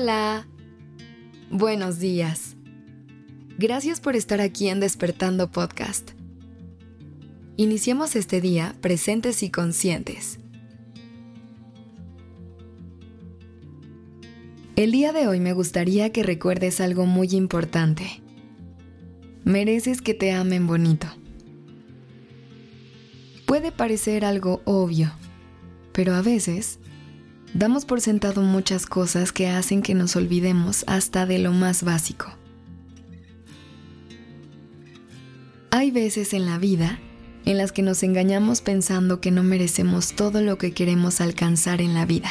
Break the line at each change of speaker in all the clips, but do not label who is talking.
Hola. Buenos días. Gracias por estar aquí en Despertando Podcast. Iniciemos este día presentes y conscientes. El día de hoy me gustaría que recuerdes algo muy importante. Mereces que te amen bonito. Puede parecer algo obvio, pero a veces Damos por sentado muchas cosas que hacen que nos olvidemos hasta de lo más básico. Hay veces en la vida en las que nos engañamos pensando que no merecemos todo lo que queremos alcanzar en la vida.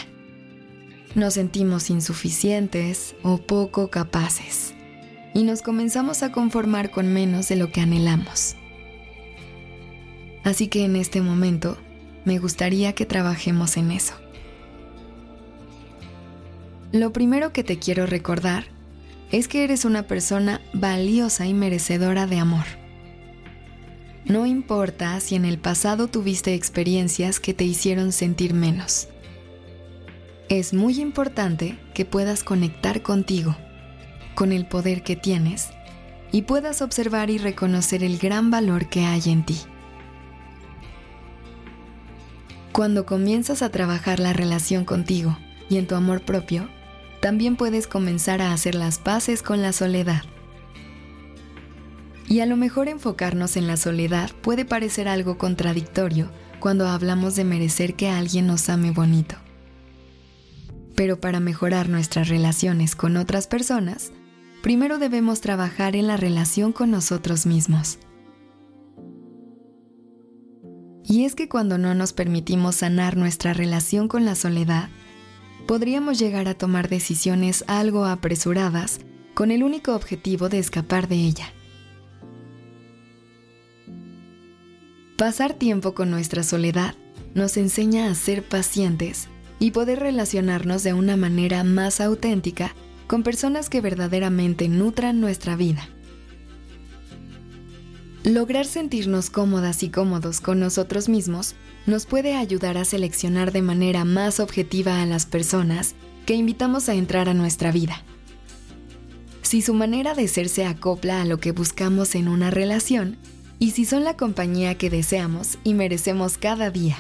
Nos sentimos insuficientes o poco capaces y nos comenzamos a conformar con menos de lo que anhelamos. Así que en este momento me gustaría que trabajemos en eso. Lo primero que te quiero recordar es que eres una persona valiosa y merecedora de amor. No importa si en el pasado tuviste experiencias que te hicieron sentir menos. Es muy importante que puedas conectar contigo, con el poder que tienes, y puedas observar y reconocer el gran valor que hay en ti. Cuando comienzas a trabajar la relación contigo y en tu amor propio, también puedes comenzar a hacer las paces con la soledad. Y a lo mejor enfocarnos en la soledad puede parecer algo contradictorio cuando hablamos de merecer que alguien nos ame bonito. Pero para mejorar nuestras relaciones con otras personas, primero debemos trabajar en la relación con nosotros mismos. Y es que cuando no nos permitimos sanar nuestra relación con la soledad, podríamos llegar a tomar decisiones algo apresuradas con el único objetivo de escapar de ella. Pasar tiempo con nuestra soledad nos enseña a ser pacientes y poder relacionarnos de una manera más auténtica con personas que verdaderamente nutran nuestra vida. Lograr sentirnos cómodas y cómodos con nosotros mismos nos puede ayudar a seleccionar de manera más objetiva a las personas que invitamos a entrar a nuestra vida. Si su manera de ser se acopla a lo que buscamos en una relación y si son la compañía que deseamos y merecemos cada día.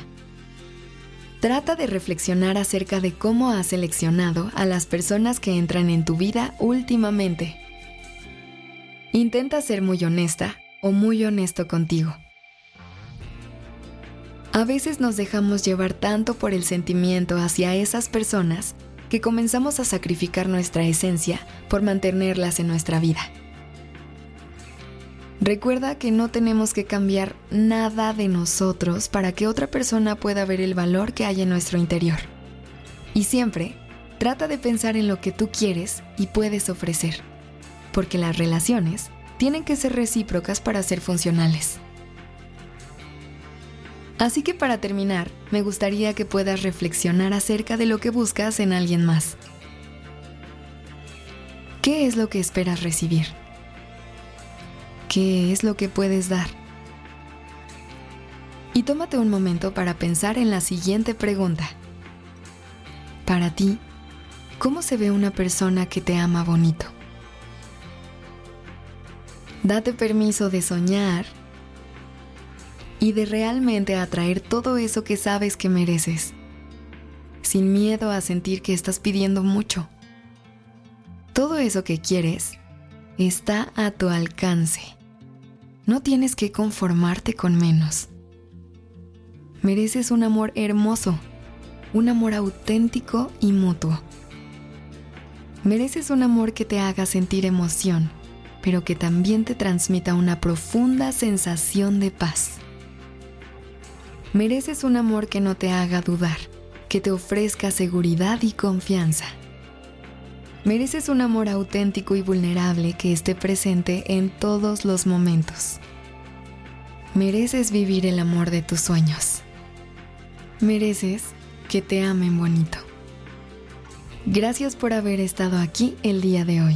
Trata de reflexionar acerca de cómo has seleccionado a las personas que entran en tu vida últimamente. Intenta ser muy honesta o muy honesto contigo. A veces nos dejamos llevar tanto por el sentimiento hacia esas personas que comenzamos a sacrificar nuestra esencia por mantenerlas en nuestra vida. Recuerda que no tenemos que cambiar nada de nosotros para que otra persona pueda ver el valor que hay en nuestro interior. Y siempre trata de pensar en lo que tú quieres y puedes ofrecer, porque las relaciones tienen que ser recíprocas para ser funcionales. Así que para terminar, me gustaría que puedas reflexionar acerca de lo que buscas en alguien más. ¿Qué es lo que esperas recibir? ¿Qué es lo que puedes dar? Y tómate un momento para pensar en la siguiente pregunta. Para ti, ¿cómo se ve una persona que te ama bonito? Date permiso de soñar y de realmente atraer todo eso que sabes que mereces, sin miedo a sentir que estás pidiendo mucho. Todo eso que quieres está a tu alcance. No tienes que conformarte con menos. Mereces un amor hermoso, un amor auténtico y mutuo. Mereces un amor que te haga sentir emoción pero que también te transmita una profunda sensación de paz. Mereces un amor que no te haga dudar, que te ofrezca seguridad y confianza. Mereces un amor auténtico y vulnerable que esté presente en todos los momentos. Mereces vivir el amor de tus sueños. Mereces que te amen bonito. Gracias por haber estado aquí el día de hoy.